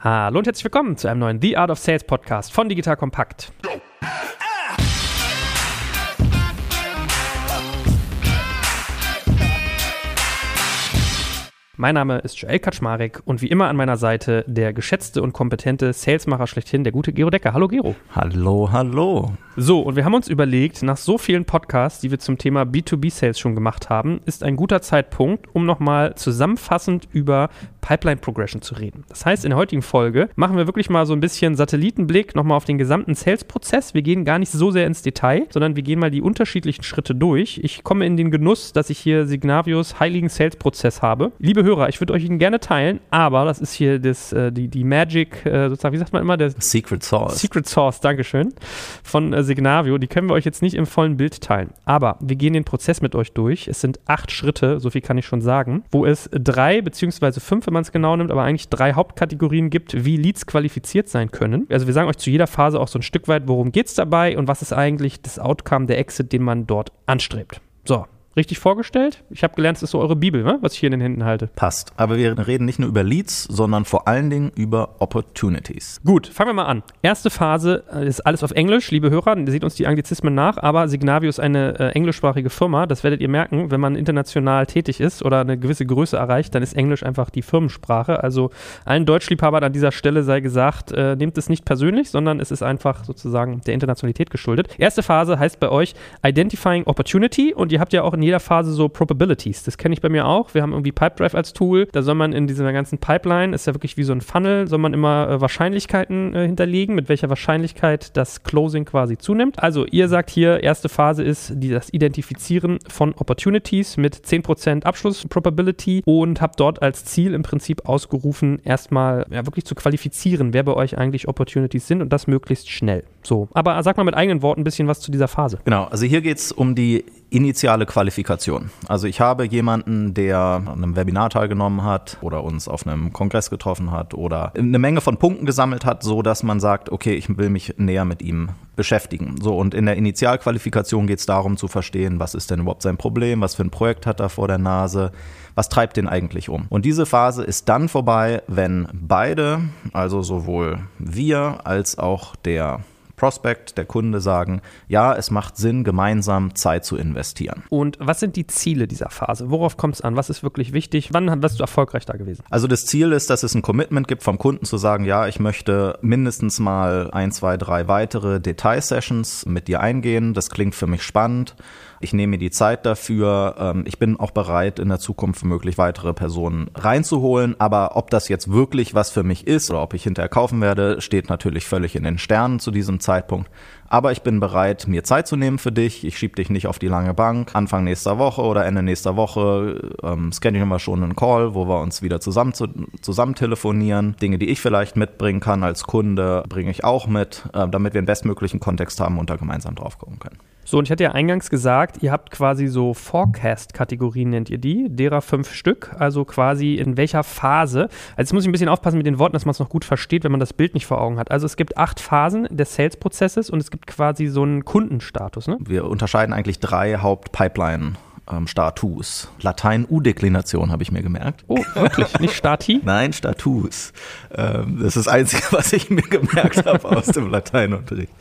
Hallo und herzlich willkommen zu einem neuen The Art of Sales Podcast von Digital Kompakt. Mein Name ist Joel Kaczmarek und wie immer an meiner Seite der geschätzte und kompetente Salesmacher schlechthin, der gute Gero Decker. Hallo Gero. Hallo, hallo. So, und wir haben uns überlegt, nach so vielen Podcasts, die wir zum Thema B2B-Sales schon gemacht haben, ist ein guter Zeitpunkt, um nochmal zusammenfassend über Pipeline Progression zu reden. Das heißt, in der heutigen Folge machen wir wirklich mal so ein bisschen Satellitenblick nochmal auf den gesamten Sales-Prozess. Wir gehen gar nicht so sehr ins Detail, sondern wir gehen mal die unterschiedlichen Schritte durch. Ich komme in den Genuss, dass ich hier Signavios heiligen Sales-Prozess habe. Liebe Hörer, ich würde euch ihn gerne teilen, aber das ist hier das, äh, die, die Magic, äh, sozusagen, wie sagt man immer? Der Secret Sauce. Secret Sauce, Dankeschön, von äh, Signavio. Die können wir euch jetzt nicht im vollen Bild teilen. Aber wir gehen den Prozess mit euch durch. Es sind acht Schritte, so viel kann ich schon sagen, wo es drei beziehungsweise fünf, wenn man es genau nimmt, aber eigentlich drei Hauptkategorien gibt, wie Leads qualifiziert sein können. Also wir sagen euch zu jeder Phase auch so ein Stück weit, worum geht es dabei und was ist eigentlich das Outcome, der Exit, den man dort anstrebt. So, richtig vorgestellt. Ich habe gelernt, es ist so eure Bibel, ne? was ich hier in den Händen halte. Passt. Aber wir reden nicht nur über Leads, sondern vor allen Dingen über Opportunities. Gut, fangen wir mal an. Erste Phase äh, ist alles auf Englisch, liebe Hörer. Ihr seht uns die Anglizismen nach, aber Signavio ist eine äh, englischsprachige Firma. Das werdet ihr merken, wenn man international tätig ist oder eine gewisse Größe erreicht, dann ist Englisch einfach die Firmensprache. Also allen Deutschliebhabern an dieser Stelle sei gesagt, äh, nehmt es nicht persönlich, sondern es ist einfach sozusagen der Internationalität geschuldet. Erste Phase heißt bei euch Identifying Opportunity und ihr habt ja auch in jeder Phase so Probabilities. Das kenne ich bei mir auch. Wir haben irgendwie Pipedrive als Tool. Da soll man in dieser ganzen Pipeline, ist ja wirklich wie so ein Funnel, soll man immer äh, Wahrscheinlichkeiten äh, hinterlegen, mit welcher Wahrscheinlichkeit das Closing quasi zunimmt. Also ihr sagt hier, erste Phase ist die, das Identifizieren von Opportunities mit 10% Abschluss-Probability und habt dort als Ziel im Prinzip ausgerufen, erstmal ja, wirklich zu qualifizieren, wer bei euch eigentlich Opportunities sind und das möglichst schnell. So, aber sag mal mit eigenen Worten ein bisschen was zu dieser Phase. Genau, also hier geht es um die initiale Qualifikation. Also ich habe jemanden, der an einem Webinar teilgenommen hat oder uns auf einem Kongress getroffen hat oder eine Menge von Punkten gesammelt hat, so dass man sagt, okay, ich will mich näher mit ihm beschäftigen. So und in der Initialqualifikation geht es darum zu verstehen, was ist denn überhaupt sein Problem, was für ein Projekt hat er vor der Nase, was treibt den eigentlich um. Und diese Phase ist dann vorbei, wenn beide, also sowohl wir als auch der Prospect, der Kunde sagen, ja, es macht Sinn, gemeinsam Zeit zu investieren. Und was sind die Ziele dieser Phase? Worauf kommt es an? Was ist wirklich wichtig? Wann wirst du erfolgreich da gewesen? Also das Ziel ist, dass es ein Commitment gibt vom Kunden zu sagen, ja, ich möchte mindestens mal ein, zwei, drei weitere Detailsessions mit dir eingehen. Das klingt für mich spannend. Ich nehme mir die Zeit dafür. Ähm, ich bin auch bereit, in der Zukunft möglich weitere Personen reinzuholen. Aber ob das jetzt wirklich was für mich ist oder ob ich hinterher kaufen werde, steht natürlich völlig in den Sternen zu diesem Zeitpunkt. Aber ich bin bereit, mir Zeit zu nehmen für dich. Ich schiebe dich nicht auf die lange Bank. Anfang nächster Woche oder Ende nächster Woche ähm, schedulen wir schon einen Call, wo wir uns wieder zusammen, zu, zusammen telefonieren. Dinge, die ich vielleicht mitbringen kann als Kunde, bringe ich auch mit, äh, damit wir einen bestmöglichen Kontext haben und da gemeinsam drauf gucken können. So, und ich hatte ja eingangs gesagt, ihr habt quasi so Forecast-Kategorien, nennt ihr die, derer fünf Stück, also quasi in welcher Phase. Also jetzt muss ich ein bisschen aufpassen mit den Worten, dass man es noch gut versteht, wenn man das Bild nicht vor Augen hat. Also es gibt acht Phasen des Sales-Prozesses und es gibt quasi so einen Kundenstatus. Ne? Wir unterscheiden eigentlich drei Haupt-Pipeline ähm, Status. Latein U-Deklination habe ich mir gemerkt. Oh, wirklich? Nicht Stati? Nein, Status. Ähm, das ist das Einzige, was ich mir gemerkt habe aus dem Lateinunterricht.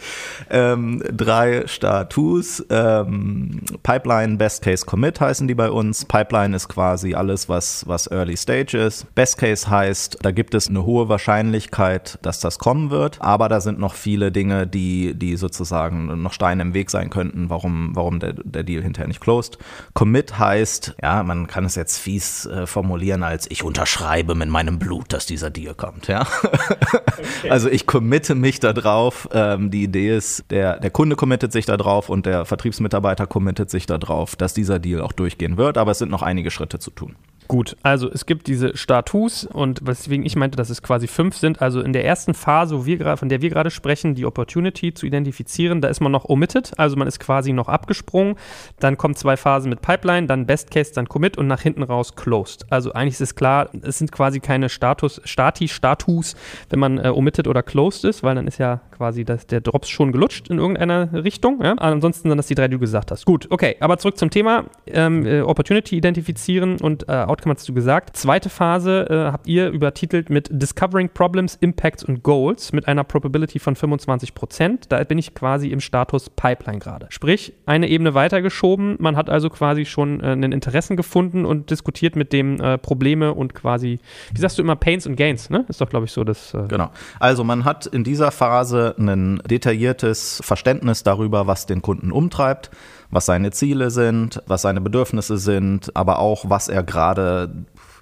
Ähm, drei Status. Ähm, Pipeline, Best Case Commit heißen die bei uns. Pipeline ist quasi alles, was, was Early Stage ist. Best Case heißt, da gibt es eine hohe Wahrscheinlichkeit, dass das kommen wird. Aber da sind noch viele Dinge, die, die sozusagen noch Steine im Weg sein könnten, warum, warum der, der Deal hinterher nicht closed. Commit heißt, ja, man kann es jetzt fies äh, formulieren als ich unterschreibe mit meinem Blut, dass dieser Deal kommt, ja. Okay. Also ich committe mich da drauf. Ähm, die Idee ist, der, der Kunde committet sich da drauf und der Vertriebsmitarbeiter committet sich da drauf, dass dieser Deal auch durchgehen wird, aber es sind noch einige Schritte zu tun. Gut, also es gibt diese Status und weswegen ich meinte, dass es quasi fünf sind. Also in der ersten Phase, wir, von der wir gerade sprechen, die Opportunity zu identifizieren, da ist man noch omitted, also man ist quasi noch abgesprungen. Dann kommen zwei Phasen mit Pipeline, dann Best Case, dann Commit und nach hinten raus Closed. Also eigentlich ist es klar, es sind quasi keine Status, Stati, Status, wenn man äh, omitted oder closed ist, weil dann ist ja quasi das, der Drops schon gelutscht in irgendeiner Richtung. Ja? Ansonsten sind das die drei, die du gesagt hast. Gut, okay, aber zurück zum Thema. Ähm, äh, Opportunity identifizieren und äh, Outcome hast du gesagt. Zweite Phase äh, habt ihr übertitelt mit Discovering Problems, Impacts und Goals mit einer Probability von 25 Prozent. Da bin ich quasi im Status Pipeline gerade. Sprich, eine Ebene weitergeschoben. Man hat also quasi schon äh, einen Interessen gefunden und diskutiert mit dem äh, Probleme und quasi, wie sagst du immer, Pains und Gains, ne? Ist doch, glaube ich, so das. Äh genau. Also man hat in dieser Phase ein detailliertes Verständnis darüber, was den Kunden umtreibt was seine Ziele sind, was seine Bedürfnisse sind, aber auch was er gerade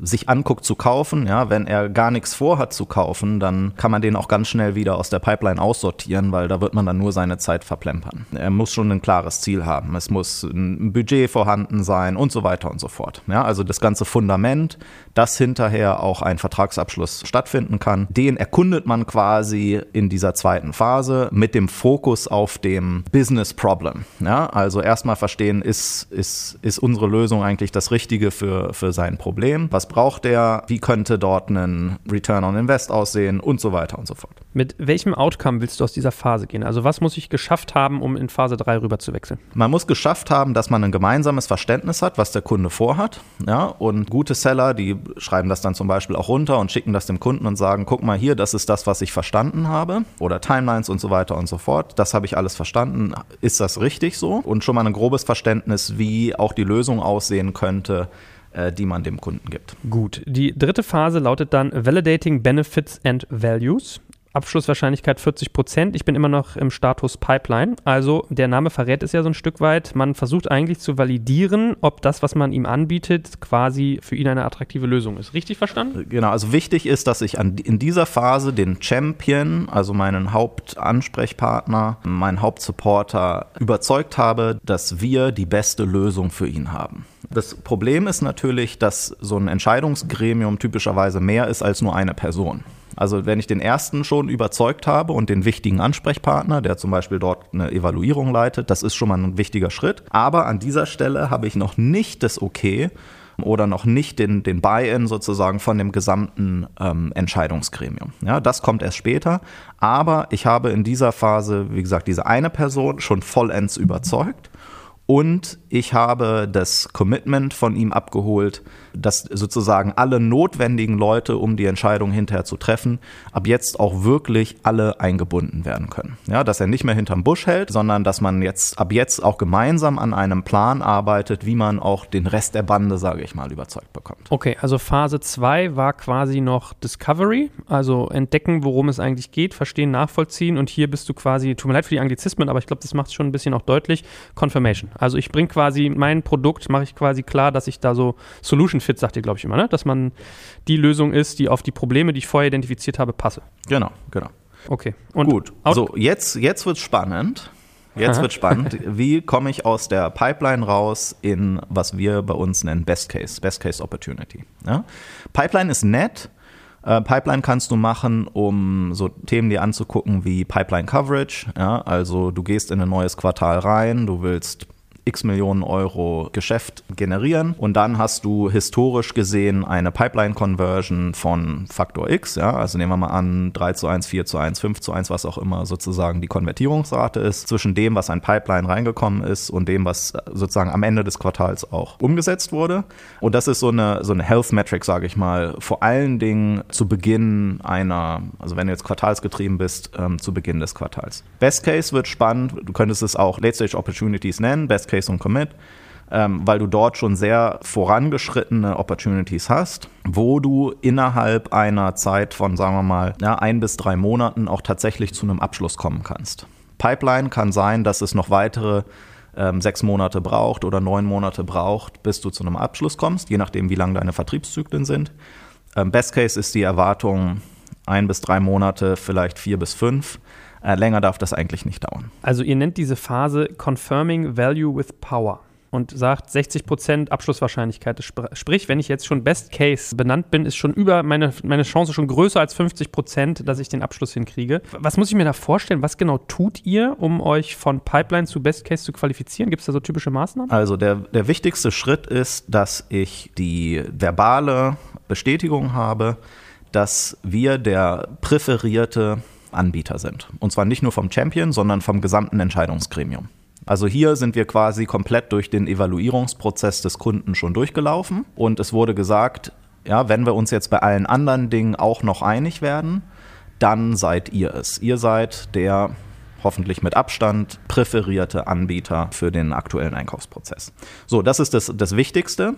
sich anguckt zu kaufen, ja, wenn er gar nichts vorhat zu kaufen, dann kann man den auch ganz schnell wieder aus der Pipeline aussortieren, weil da wird man dann nur seine Zeit verplempern. Er muss schon ein klares Ziel haben. Es muss ein Budget vorhanden sein und so weiter und so fort. Ja, also das ganze Fundament, dass hinterher auch ein Vertragsabschluss stattfinden kann, den erkundet man quasi in dieser zweiten Phase mit dem Fokus auf dem Business Problem. Ja, also erstmal verstehen, ist, ist, ist unsere Lösung eigentlich das Richtige für, für sein Problem? Was was braucht der, wie könnte dort ein Return on Invest aussehen und so weiter und so fort. Mit welchem Outcome willst du aus dieser Phase gehen? Also was muss ich geschafft haben, um in Phase 3 rüber zu wechseln? Man muss geschafft haben, dass man ein gemeinsames Verständnis hat, was der Kunde vorhat. Ja, und gute Seller, die schreiben das dann zum Beispiel auch runter und schicken das dem Kunden und sagen, guck mal hier, das ist das, was ich verstanden habe. Oder Timelines und so weiter und so fort. Das habe ich alles verstanden. Ist das richtig so? Und schon mal ein grobes Verständnis, wie auch die Lösung aussehen könnte, die man dem Kunden gibt. Gut, die dritte Phase lautet dann Validating Benefits and Values. Abschlusswahrscheinlichkeit 40 Prozent. Ich bin immer noch im Status Pipeline. Also der Name verrät es ja so ein Stück weit. Man versucht eigentlich zu validieren, ob das, was man ihm anbietet, quasi für ihn eine attraktive Lösung ist. Richtig verstanden? Genau. Also wichtig ist, dass ich an, in dieser Phase den Champion, also meinen Hauptansprechpartner, meinen Hauptsupporter überzeugt habe, dass wir die beste Lösung für ihn haben. Das Problem ist natürlich, dass so ein Entscheidungsgremium typischerweise mehr ist als nur eine Person. Also wenn ich den ersten schon überzeugt habe und den wichtigen Ansprechpartner, der zum Beispiel dort eine Evaluierung leitet, das ist schon mal ein wichtiger Schritt. Aber an dieser Stelle habe ich noch nicht das Okay oder noch nicht den, den Buy-in sozusagen von dem gesamten ähm, Entscheidungsgremium. Ja, das kommt erst später. Aber ich habe in dieser Phase, wie gesagt, diese eine Person schon vollends überzeugt und ich habe das Commitment von ihm abgeholt, dass sozusagen alle notwendigen Leute, um die Entscheidung hinterher zu treffen, ab jetzt auch wirklich alle eingebunden werden können. Ja, dass er nicht mehr hinterm Busch hält, sondern dass man jetzt ab jetzt auch gemeinsam an einem Plan arbeitet, wie man auch den Rest der Bande, sage ich mal, überzeugt bekommt. Okay, also Phase 2 war quasi noch Discovery, also entdecken, worum es eigentlich geht, verstehen, nachvollziehen und hier bist du quasi, tut mir leid für die Anglizismen, aber ich glaube, das macht es schon ein bisschen auch deutlich, Confirmation. Also ich bringe quasi mein Produkt, mache ich quasi klar, dass ich da so Solution Fit, sagt ihr, glaube ich, immer, ne? dass man die Lösung ist, die auf die Probleme, die ich vorher identifiziert habe, passe. Genau, genau. Okay. Und Gut, so jetzt, jetzt wird spannend. Jetzt wird spannend. Wie komme ich aus der Pipeline raus in, was wir bei uns nennen, Best Case, Best Case Opportunity. Ja? Pipeline ist nett. Äh, Pipeline kannst du machen, um so Themen dir anzugucken wie Pipeline Coverage. Ja? Also du gehst in ein neues Quartal rein, du willst x Millionen Euro Geschäft generieren und dann hast du historisch gesehen eine Pipeline-Conversion von Faktor X, ja, also nehmen wir mal an 3 zu 1, 4 zu 1, 5 zu 1, was auch immer sozusagen die Konvertierungsrate ist, zwischen dem, was ein Pipeline reingekommen ist und dem, was sozusagen am Ende des Quartals auch umgesetzt wurde. Und das ist so eine, so eine Health Metric, sage ich mal, vor allen Dingen zu Beginn einer, also wenn du jetzt quartalsgetrieben bist, ähm, zu Beginn des Quartals. Best Case wird spannend, du könntest es auch Late Stage Opportunities nennen, Best Case Case und Commit, ähm, weil du dort schon sehr vorangeschrittene Opportunities hast, wo du innerhalb einer Zeit von, sagen wir mal, ja, ein bis drei Monaten auch tatsächlich zu einem Abschluss kommen kannst. Pipeline kann sein, dass es noch weitere ähm, sechs Monate braucht oder neun Monate braucht, bis du zu einem Abschluss kommst, je nachdem, wie lang deine Vertriebszyklen sind. Ähm, Best Case ist die Erwartung ein bis drei Monate, vielleicht vier bis fünf. Äh, länger darf das eigentlich nicht dauern. Also ihr nennt diese Phase Confirming Value with Power und sagt 60% Abschlusswahrscheinlichkeit. Sprich, wenn ich jetzt schon Best Case benannt bin, ist schon über meine, meine Chance schon größer als 50%, dass ich den Abschluss hinkriege. Was muss ich mir da vorstellen? Was genau tut ihr, um euch von Pipeline zu Best Case zu qualifizieren? Gibt es da so typische Maßnahmen? Also der, der wichtigste Schritt ist, dass ich die verbale Bestätigung habe, dass wir der präferierte Anbieter sind. Und zwar nicht nur vom Champion, sondern vom gesamten Entscheidungsgremium. Also hier sind wir quasi komplett durch den Evaluierungsprozess des Kunden schon durchgelaufen und es wurde gesagt, ja, wenn wir uns jetzt bei allen anderen Dingen auch noch einig werden, dann seid ihr es. Ihr seid der hoffentlich mit Abstand präferierte Anbieter für den aktuellen Einkaufsprozess. So, das ist das, das Wichtigste.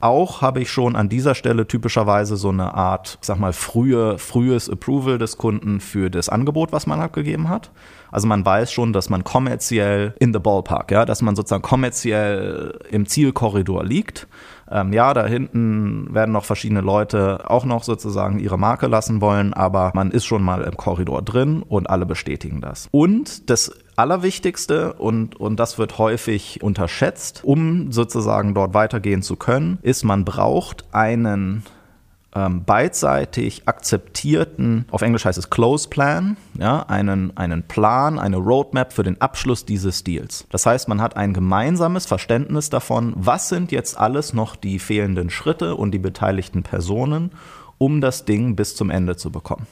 Auch habe ich schon an dieser Stelle typischerweise so eine Art, ich sag mal, frühe, frühes Approval des Kunden für das Angebot, was man abgegeben hat. Also man weiß schon, dass man kommerziell in the ballpark, ja, dass man sozusagen kommerziell im Zielkorridor liegt. Ähm, ja, da hinten werden noch verschiedene Leute auch noch sozusagen ihre Marke lassen wollen, aber man ist schon mal im Korridor drin und alle bestätigen das. Und das Allerwichtigste, und, und das wird häufig unterschätzt, um sozusagen dort weitergehen zu können, ist, man braucht einen ähm, beidseitig akzeptierten, auf Englisch heißt es Close Plan, ja, einen, einen Plan, eine Roadmap für den Abschluss dieses Deals. Das heißt, man hat ein gemeinsames Verständnis davon, was sind jetzt alles noch die fehlenden Schritte und die beteiligten Personen, um das Ding bis zum Ende zu bekommen.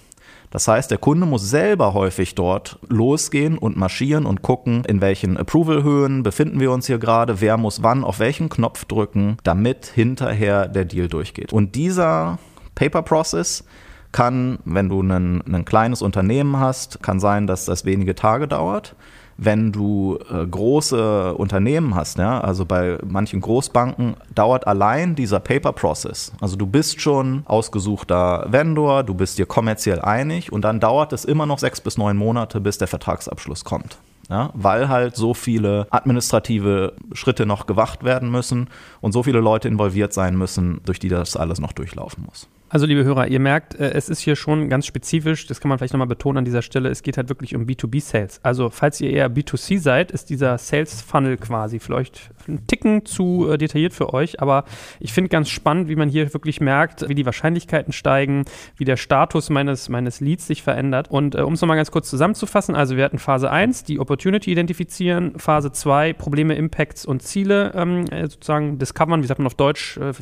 Das heißt, der Kunde muss selber häufig dort losgehen und marschieren und gucken, in welchen Approval-Höhen befinden wir uns hier gerade, wer muss wann auf welchen Knopf drücken, damit hinterher der Deal durchgeht. Und dieser Paper Process kann, wenn du ein, ein kleines Unternehmen hast, kann sein, dass das wenige Tage dauert wenn du äh, große Unternehmen hast, ja, also bei manchen Großbanken dauert allein dieser Paper Process. Also du bist schon ausgesuchter Vendor, du bist dir kommerziell einig und dann dauert es immer noch sechs bis neun Monate, bis der Vertragsabschluss kommt. Ja, weil halt so viele administrative Schritte noch gewacht werden müssen und so viele Leute involviert sein müssen, durch die das alles noch durchlaufen muss. Also, liebe Hörer, ihr merkt, äh, es ist hier schon ganz spezifisch, das kann man vielleicht nochmal betonen an dieser Stelle, es geht halt wirklich um B2B-Sales. Also, falls ihr eher B2C seid, ist dieser Sales-Funnel quasi vielleicht ein Ticken zu äh, detailliert für euch, aber ich finde ganz spannend, wie man hier wirklich merkt, wie die Wahrscheinlichkeiten steigen, wie der Status meines, meines Leads sich verändert. Und äh, um es nochmal ganz kurz zusammenzufassen, also wir hatten Phase 1, die Opportunity identifizieren, Phase 2, Probleme, Impacts und Ziele ähm, äh, sozusagen discovern, wie sagt man auf Deutsch, äh,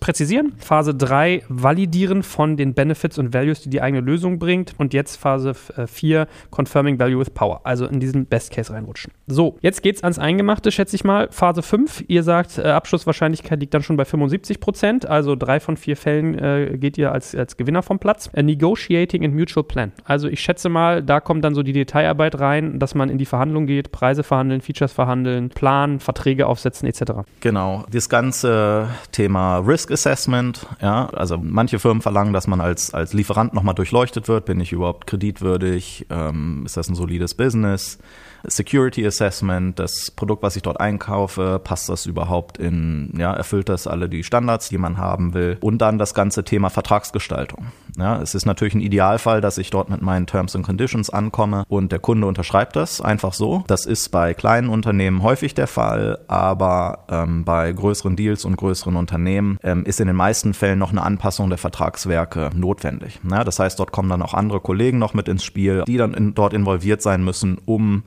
präzisieren. Phase 3, Validieren von den Benefits und Values, die die eigene Lösung bringt. Und jetzt Phase 4, äh, Confirming Value with Power. Also in diesen Best Case reinrutschen. So, jetzt geht's ans Eingemachte, schätze ich mal. Phase 5, ihr sagt, äh, Abschlusswahrscheinlichkeit liegt dann schon bei 75 Prozent. Also drei von vier Fällen äh, geht ihr als, als Gewinner vom Platz. Äh, negotiating and Mutual Plan. Also ich schätze mal, da kommt dann so die Detailarbeit rein, dass man in die Verhandlung geht, Preise verhandeln, Features verhandeln, planen, Verträge aufsetzen etc. Genau. Das ganze Thema Risk Assessment, ja, also manche Firmen verlangen, dass man als, als Lieferant nochmal durchleuchtet wird. Bin ich überhaupt kreditwürdig? Ähm, ist das ein solides Business? Security Assessment, das Produkt, was ich dort einkaufe, passt das überhaupt in, ja, erfüllt das alle die Standards, die man haben will? Und dann das ganze Thema Vertragsgestaltung. Ja, es ist natürlich ein Idealfall, dass ich dort mit meinen Terms and Conditions ankomme und der Kunde unterschreibt das einfach so. Das ist bei kleinen Unternehmen häufig der Fall, aber ähm, bei größeren Deals und größeren Unternehmen ähm, ist in den meisten Fällen noch eine Anpassung der Vertragswerke notwendig. Ja, das heißt, dort kommen dann auch andere Kollegen noch mit ins Spiel, die dann in, dort involviert sein müssen, um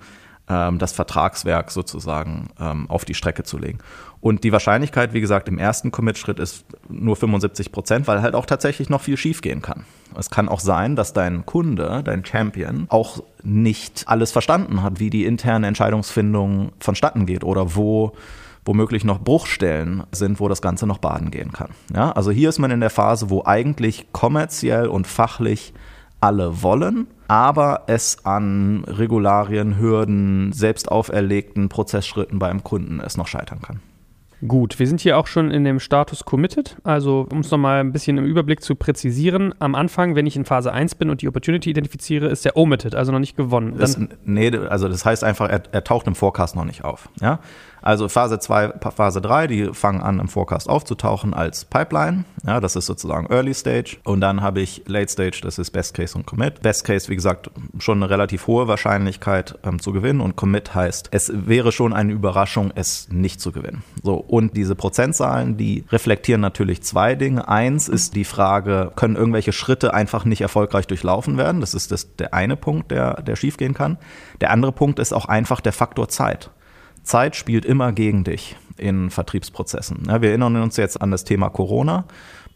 das Vertragswerk sozusagen ähm, auf die Strecke zu legen. Und die Wahrscheinlichkeit, wie gesagt, im ersten Commit-Schritt ist nur 75 Prozent, weil halt auch tatsächlich noch viel schiefgehen kann. Es kann auch sein, dass dein Kunde, dein Champion, auch nicht alles verstanden hat, wie die interne Entscheidungsfindung vonstatten geht oder wo womöglich noch Bruchstellen sind, wo das Ganze noch baden gehen kann. Ja, also hier ist man in der Phase, wo eigentlich kommerziell und fachlich alle wollen, aber es an Regularien, Hürden, selbst auferlegten Prozessschritten beim Kunden es noch scheitern kann. Gut, wir sind hier auch schon in dem Status committed. Also, um es nochmal ein bisschen im Überblick zu präzisieren, am Anfang, wenn ich in Phase 1 bin und die Opportunity identifiziere, ist der omitted, also noch nicht gewonnen. Das, nee, also das heißt einfach, er, er taucht im Forecast noch nicht auf. Ja? Also Phase 2, Phase 3, die fangen an im Forecast aufzutauchen als Pipeline. Ja, das ist sozusagen Early Stage. Und dann habe ich Late Stage, das ist Best Case und Commit. Best Case, wie gesagt, schon eine relativ hohe Wahrscheinlichkeit ähm, zu gewinnen. Und Commit heißt, es wäre schon eine Überraschung, es nicht zu gewinnen. So, und diese Prozentzahlen, die reflektieren natürlich zwei Dinge. Eins ist die Frage, können irgendwelche Schritte einfach nicht erfolgreich durchlaufen werden? Das ist das, der eine Punkt, der, der schiefgehen kann. Der andere Punkt ist auch einfach der Faktor Zeit. Zeit spielt immer gegen dich in Vertriebsprozessen. Ja, wir erinnern uns jetzt an das Thema Corona.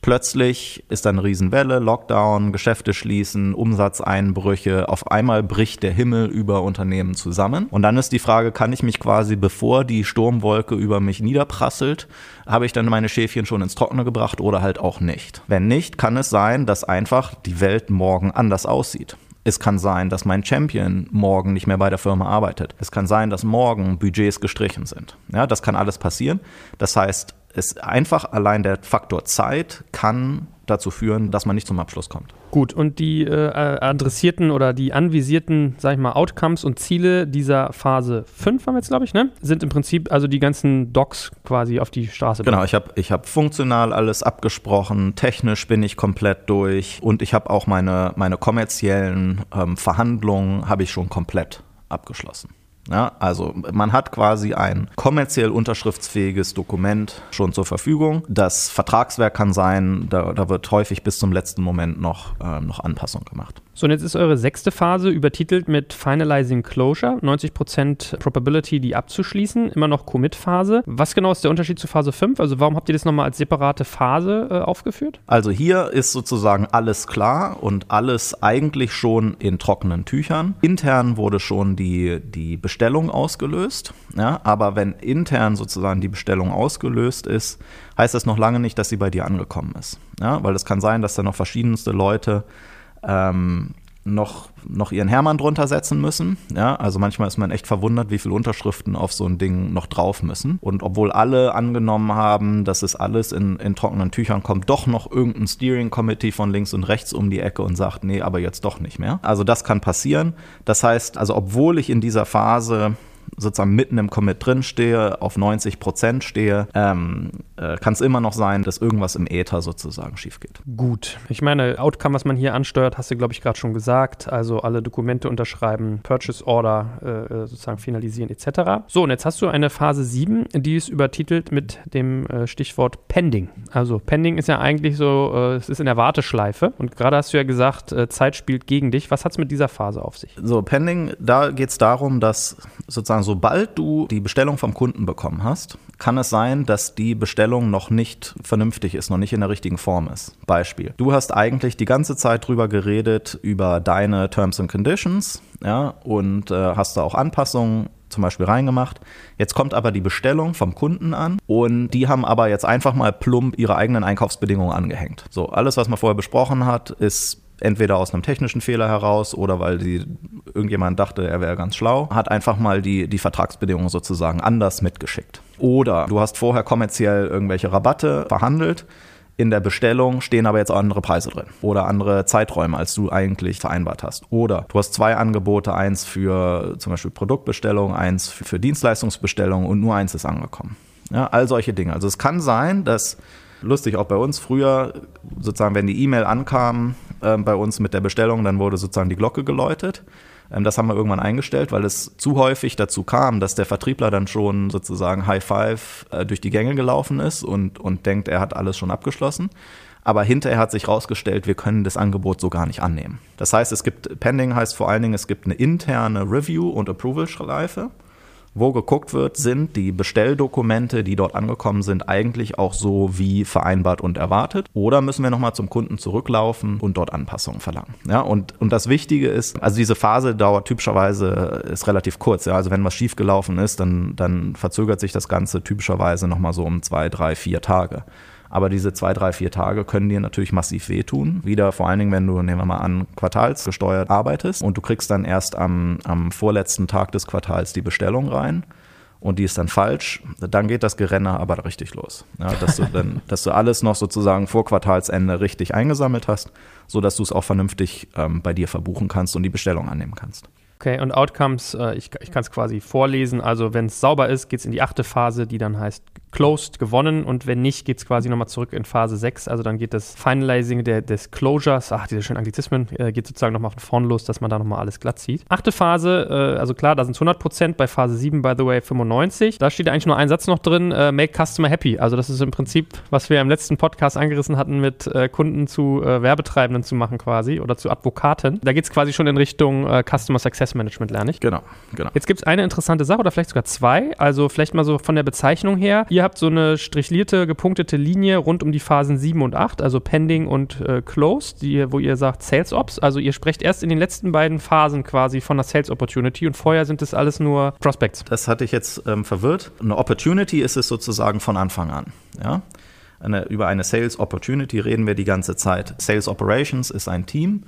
Plötzlich ist da eine Riesenwelle, Lockdown, Geschäfte schließen, Umsatzeinbrüche. Auf einmal bricht der Himmel über Unternehmen zusammen. Und dann ist die Frage, kann ich mich quasi, bevor die Sturmwolke über mich niederprasselt, habe ich dann meine Schäfchen schon ins Trockene gebracht oder halt auch nicht? Wenn nicht, kann es sein, dass einfach die Welt morgen anders aussieht. Es kann sein, dass mein Champion morgen nicht mehr bei der Firma arbeitet. Es kann sein, dass morgen Budgets gestrichen sind. Ja, das kann alles passieren. Das heißt, es einfach allein der Faktor Zeit kann dazu führen, dass man nicht zum Abschluss kommt. Gut, und die äh, adressierten oder die anvisierten, sag ich mal, Outcomes und Ziele dieser Phase 5 haben wir jetzt, glaube ich, ne? Sind im Prinzip also die ganzen Docs quasi auf die Straße. Genau, ich habe ich hab funktional alles abgesprochen, technisch bin ich komplett durch und ich habe auch meine, meine kommerziellen ähm, Verhandlungen habe ich schon komplett abgeschlossen. Ja, also man hat quasi ein kommerziell unterschriftsfähiges Dokument schon zur Verfügung. Das Vertragswerk kann sein, da, da wird häufig bis zum letzten Moment noch, äh, noch Anpassung gemacht. So, und jetzt ist eure sechste Phase übertitelt mit Finalizing Closure, 90% Probability, die abzuschließen, immer noch Commit-Phase. Was genau ist der Unterschied zu Phase 5? Also warum habt ihr das nochmal als separate Phase äh, aufgeführt? Also hier ist sozusagen alles klar und alles eigentlich schon in trockenen Tüchern. Intern wurde schon die, die Bestellung ausgelöst, ja, aber wenn intern sozusagen die Bestellung ausgelöst ist, heißt das noch lange nicht, dass sie bei dir angekommen ist. Ja, weil es kann sein, dass da noch verschiedenste Leute ähm, noch, noch ihren Hermann drunter setzen müssen. Ja, also manchmal ist man echt verwundert, wie viele Unterschriften auf so ein Ding noch drauf müssen. Und obwohl alle angenommen haben, dass es alles in, in trockenen Tüchern kommt, doch noch irgendein Steering Committee von links und rechts um die Ecke und sagt, nee, aber jetzt doch nicht mehr. Also das kann passieren. Das heißt, also obwohl ich in dieser Phase sozusagen mitten im Commit drin stehe, auf 90 Prozent stehe, ähm, äh, kann es immer noch sein, dass irgendwas im Äther sozusagen schief geht. Gut. Ich meine, Outcome, was man hier ansteuert, hast du, glaube ich, gerade schon gesagt. Also alle Dokumente unterschreiben, Purchase Order äh, äh sozusagen finalisieren etc. So, und jetzt hast du eine Phase 7, die ist übertitelt mit dem äh, Stichwort Pending. Also Pending ist ja eigentlich so, äh, es ist in der Warteschleife. Und gerade hast du ja gesagt, äh, Zeit spielt gegen dich. Was hat es mit dieser Phase auf sich? So, Pending, da geht es darum, dass sozusagen sobald du die Bestellung vom Kunden bekommen hast, kann es sein, dass die Bestellung noch nicht vernünftig ist, noch nicht in der richtigen Form ist. Beispiel. Du hast eigentlich die ganze Zeit drüber geredet, über deine Terms and Conditions, ja, und äh, hast da auch Anpassungen zum Beispiel reingemacht. Jetzt kommt aber die Bestellung vom Kunden an und die haben aber jetzt einfach mal plump ihre eigenen Einkaufsbedingungen angehängt. So, alles, was man vorher besprochen hat, ist entweder aus einem technischen Fehler heraus oder weil die, irgendjemand dachte, er wäre ganz schlau, hat einfach mal die, die Vertragsbedingungen sozusagen anders mitgeschickt. Oder du hast vorher kommerziell irgendwelche Rabatte verhandelt. In der Bestellung stehen aber jetzt auch andere Preise drin oder andere Zeiträume, als du eigentlich vereinbart hast. Oder du hast zwei Angebote, eins für zum Beispiel Produktbestellung, eins für, Dienstleistungsbestellung und nur eins ist angekommen. Ja, all solche Dinge. Also es kann sein, dass lustig auch bei uns früher sozusagen, wenn die E-Mail ankam, äh, bei uns mit der Bestellung, dann wurde sozusagen die Glocke geläutet. Ähm, das haben wir irgendwann eingestellt, weil es zu häufig dazu kam, dass der Vertriebler dann schon sozusagen High Five äh, durch die Gänge gelaufen ist und, und denkt, er hat alles schon abgeschlossen. Aber hinterher hat sich herausgestellt, wir können das Angebot so gar nicht annehmen. Das heißt, es gibt, Pending heißt vor allen Dingen, es gibt eine interne Review- und Approval-Schleife wo geguckt wird, sind die Bestelldokumente, die dort angekommen sind, eigentlich auch so wie vereinbart und erwartet? Oder müssen wir nochmal zum Kunden zurücklaufen und dort Anpassungen verlangen? Ja, und, und das Wichtige ist, also diese Phase dauert typischerweise, ist relativ kurz. Ja, also wenn was schiefgelaufen ist, dann, dann verzögert sich das Ganze typischerweise nochmal so um zwei, drei, vier Tage. Aber diese zwei, drei, vier Tage können dir natürlich massiv wehtun. Wieder vor allen Dingen, wenn du, nehmen wir mal an, quartalsgesteuert arbeitest und du kriegst dann erst am, am vorletzten Tag des Quartals die Bestellung rein und die ist dann falsch, dann geht das Gerenner aber richtig los. Ja, dass, du dann, dass du alles noch sozusagen vor Quartalsende richtig eingesammelt hast, sodass du es auch vernünftig ähm, bei dir verbuchen kannst und die Bestellung annehmen kannst. Okay, und Outcomes, äh, ich, ich kann es quasi vorlesen. Also wenn es sauber ist, geht es in die achte Phase, die dann heißt closed, gewonnen. Und wenn nicht, geht es quasi nochmal zurück in Phase 6. Also dann geht das Finalizing der, des Closures, ach, diese schönen Anglizismen, äh, geht sozusagen nochmal von vorn los, dass man da nochmal alles glatt zieht. Achte Phase, äh, also klar, da sind es 100%, bei Phase 7, by the way, 95. Da steht eigentlich nur ein Satz noch drin, äh, make customer happy. Also das ist im Prinzip, was wir im letzten Podcast angerissen hatten, mit äh, Kunden zu äh, Werbetreibenden zu machen quasi oder zu Advokaten. Da geht es quasi schon in Richtung äh, Customer Success Management, lerne ich. Genau, genau. Jetzt gibt es eine interessante Sache oder vielleicht sogar zwei. Also vielleicht mal so von der Bezeichnung her. Ihr Ihr habt so eine strichlierte, gepunktete Linie rund um die Phasen 7 und 8, also Pending und äh, Closed, die, wo ihr sagt Sales Ops. Also ihr sprecht erst in den letzten beiden Phasen quasi von einer Sales Opportunity und vorher sind das alles nur Prospects. Das hatte ich jetzt ähm, verwirrt. Eine Opportunity ist es sozusagen von Anfang an. Ja? Eine, über eine Sales Opportunity reden wir die ganze Zeit. Sales Operations ist ein Team,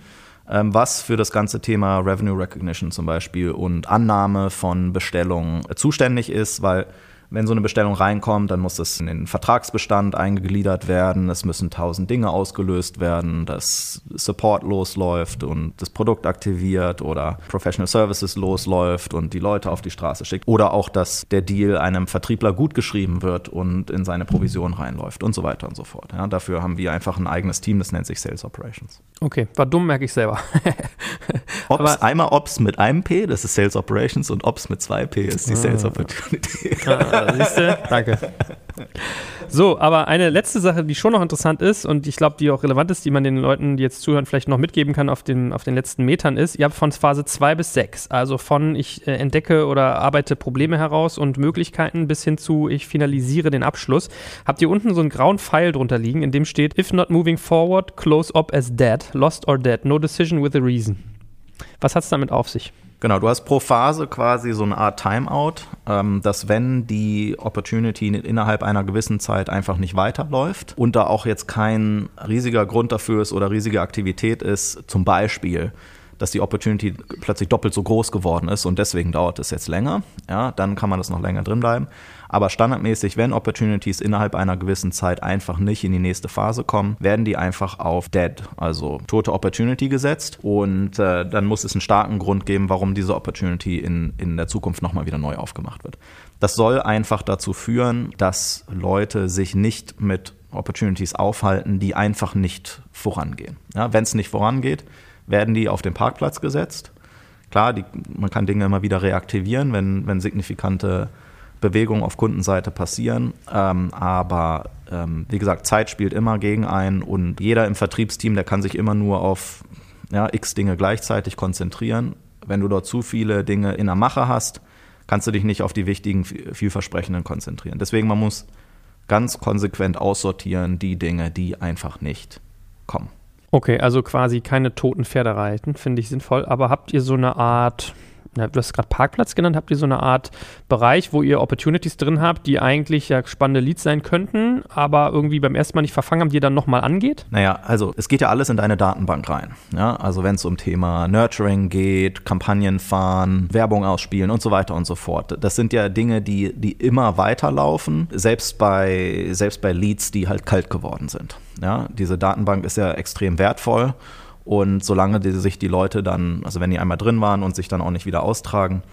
ähm, was für das ganze Thema Revenue Recognition zum Beispiel und Annahme von Bestellungen zuständig ist, weil wenn so eine Bestellung reinkommt, dann muss es in den Vertragsbestand eingegliedert werden. Es müssen tausend Dinge ausgelöst werden, dass Support losläuft und das Produkt aktiviert oder Professional Services losläuft und die Leute auf die Straße schickt. Oder auch, dass der Deal einem Vertriebler gut geschrieben wird und in seine Provision reinläuft und so weiter und so fort. Ja, dafür haben wir einfach ein eigenes Team, das nennt sich Sales Operations. Okay, war dumm, merke ich selber. Ops, einmal Ops mit einem P, das ist Sales Operations und Ops mit zwei P ist die ah. Sales Opportunity. Ah, siehst du? Danke. So, aber eine letzte Sache, die schon noch interessant ist und ich glaube, die auch relevant ist, die man den Leuten, die jetzt zuhören, vielleicht noch mitgeben kann auf den, auf den letzten Metern ist, ihr habt von Phase 2 bis 6, also von ich äh, entdecke oder arbeite Probleme heraus und Möglichkeiten bis hin zu ich finalisiere den Abschluss, habt ihr unten so einen grauen Pfeil drunter liegen, in dem steht, if not moving forward, close up as dead, lost or dead, no decision with a reason. Was hat es damit auf sich? Genau, du hast pro Phase quasi so eine Art Timeout, ähm, dass wenn die Opportunity innerhalb einer gewissen Zeit einfach nicht weiterläuft und da auch jetzt kein riesiger Grund dafür ist oder riesige Aktivität ist, zum Beispiel dass die Opportunity plötzlich doppelt so groß geworden ist und deswegen dauert es jetzt länger, ja, dann kann man das noch länger drin bleiben. Aber standardmäßig, wenn Opportunities innerhalb einer gewissen Zeit einfach nicht in die nächste Phase kommen, werden die einfach auf Dead, also tote Opportunity gesetzt und äh, dann muss es einen starken Grund geben, warum diese Opportunity in, in der Zukunft nochmal wieder neu aufgemacht wird. Das soll einfach dazu führen, dass Leute sich nicht mit Opportunities aufhalten, die einfach nicht vorangehen. Ja, wenn es nicht vorangeht, werden die auf den Parkplatz gesetzt. Klar, die, man kann Dinge immer wieder reaktivieren, wenn, wenn signifikante Bewegungen auf Kundenseite passieren. Ähm, aber ähm, wie gesagt, Zeit spielt immer gegen einen und jeder im Vertriebsteam, der kann sich immer nur auf ja, x Dinge gleichzeitig konzentrieren. Wenn du dort zu viele Dinge in der Mache hast, kannst du dich nicht auf die wichtigen, vielversprechenden konzentrieren. Deswegen, man muss ganz konsequent aussortieren die Dinge, die einfach nicht kommen. Okay, also quasi keine toten Pferde reiten, finde ich sinnvoll. Aber habt ihr so eine Art, du hast gerade Parkplatz genannt, habt ihr so eine Art Bereich, wo ihr Opportunities drin habt, die eigentlich ja spannende Leads sein könnten, aber irgendwie beim ersten Mal nicht verfangen haben, die ihr dann nochmal angeht? Naja, also es geht ja alles in deine Datenbank rein. Ja? Also wenn es um Thema Nurturing geht, Kampagnen fahren, Werbung ausspielen und so weiter und so fort. Das sind ja Dinge, die, die immer weiterlaufen, selbst bei, selbst bei Leads, die halt kalt geworden sind. Ja? Diese Datenbank ist ja extrem wertvoll und solange die, sich die Leute dann, also wenn die einmal drin waren und sich dann auch nicht wieder austragen,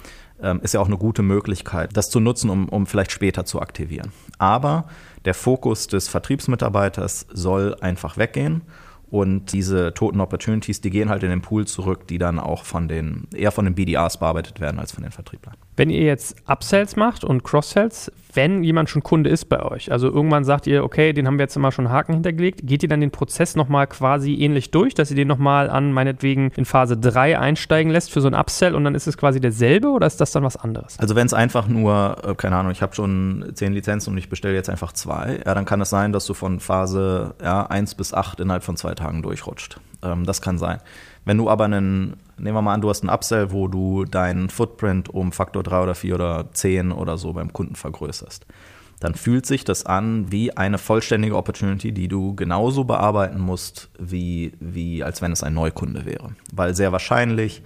ähm, ist ja auch eine gute Möglichkeit, das zu nutzen, um, um vielleicht später zu aktivieren. Aber der Fokus des Vertriebsmitarbeiters soll einfach weggehen und diese toten Opportunities, die gehen halt in den Pool zurück, die dann auch von den, eher von den BDAs bearbeitet werden als von den Vertrieblern. Wenn ihr jetzt Upsells macht und Cross-Sells, wenn jemand schon Kunde ist bei euch, also irgendwann sagt ihr, okay, den haben wir jetzt immer schon Haken hintergelegt, geht ihr dann den Prozess nochmal quasi ähnlich durch, dass ihr den nochmal an meinetwegen in Phase 3 einsteigen lässt für so ein Upsell und dann ist es quasi derselbe oder ist das dann was anderes? Also wenn es einfach nur, äh, keine Ahnung, ich habe schon 10 Lizenzen und ich bestelle jetzt einfach zwei, ja, dann kann es sein, dass du von Phase ja, 1 bis 8 innerhalb von zwei Tagen durchrutscht. Ähm, das kann sein. Wenn du aber einen, nehmen wir mal an, du hast einen Upsell, wo du deinen Footprint um Faktor 3 oder 4 oder 10 oder so beim Kunden vergrößerst, dann fühlt sich das an wie eine vollständige Opportunity, die du genauso bearbeiten musst, wie, wie als wenn es ein Neukunde wäre. Weil sehr wahrscheinlich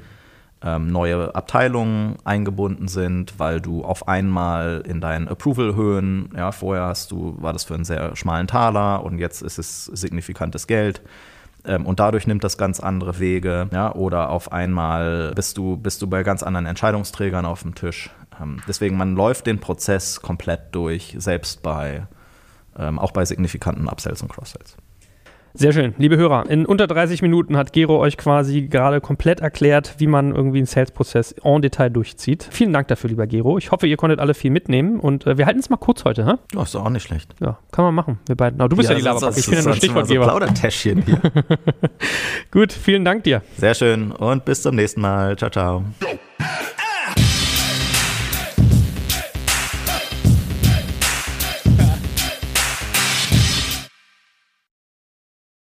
ähm, neue Abteilungen eingebunden sind, weil du auf einmal in deinen Approval-Höhen, ja, vorher hast du, war das für einen sehr schmalen Taler und jetzt ist es signifikantes Geld ähm, und dadurch nimmt das ganz andere Wege. Ja? Oder auf einmal bist du, bist du bei ganz anderen Entscheidungsträgern auf dem Tisch. Ähm, deswegen, man läuft den Prozess komplett durch, selbst bei, ähm, auch bei signifikanten Upsells und Cross-Sells. Sehr schön. Liebe Hörer, in unter 30 Minuten hat Gero euch quasi gerade komplett erklärt, wie man irgendwie einen Sales-Prozess en Detail durchzieht. Vielen Dank dafür, lieber Gero. Ich hoffe, ihr konntet alle viel mitnehmen und äh, wir halten es mal kurz heute. Hä? Ja, ist auch nicht schlecht. Ja, kann man machen. Wir beiden. Aber du bist ja, ja die Laberpacke. Ich bin ja nur Stichwortgeber. So Plaudertäschchen hier. Gut, vielen Dank dir. Sehr schön und bis zum nächsten Mal. Ciao, ciao.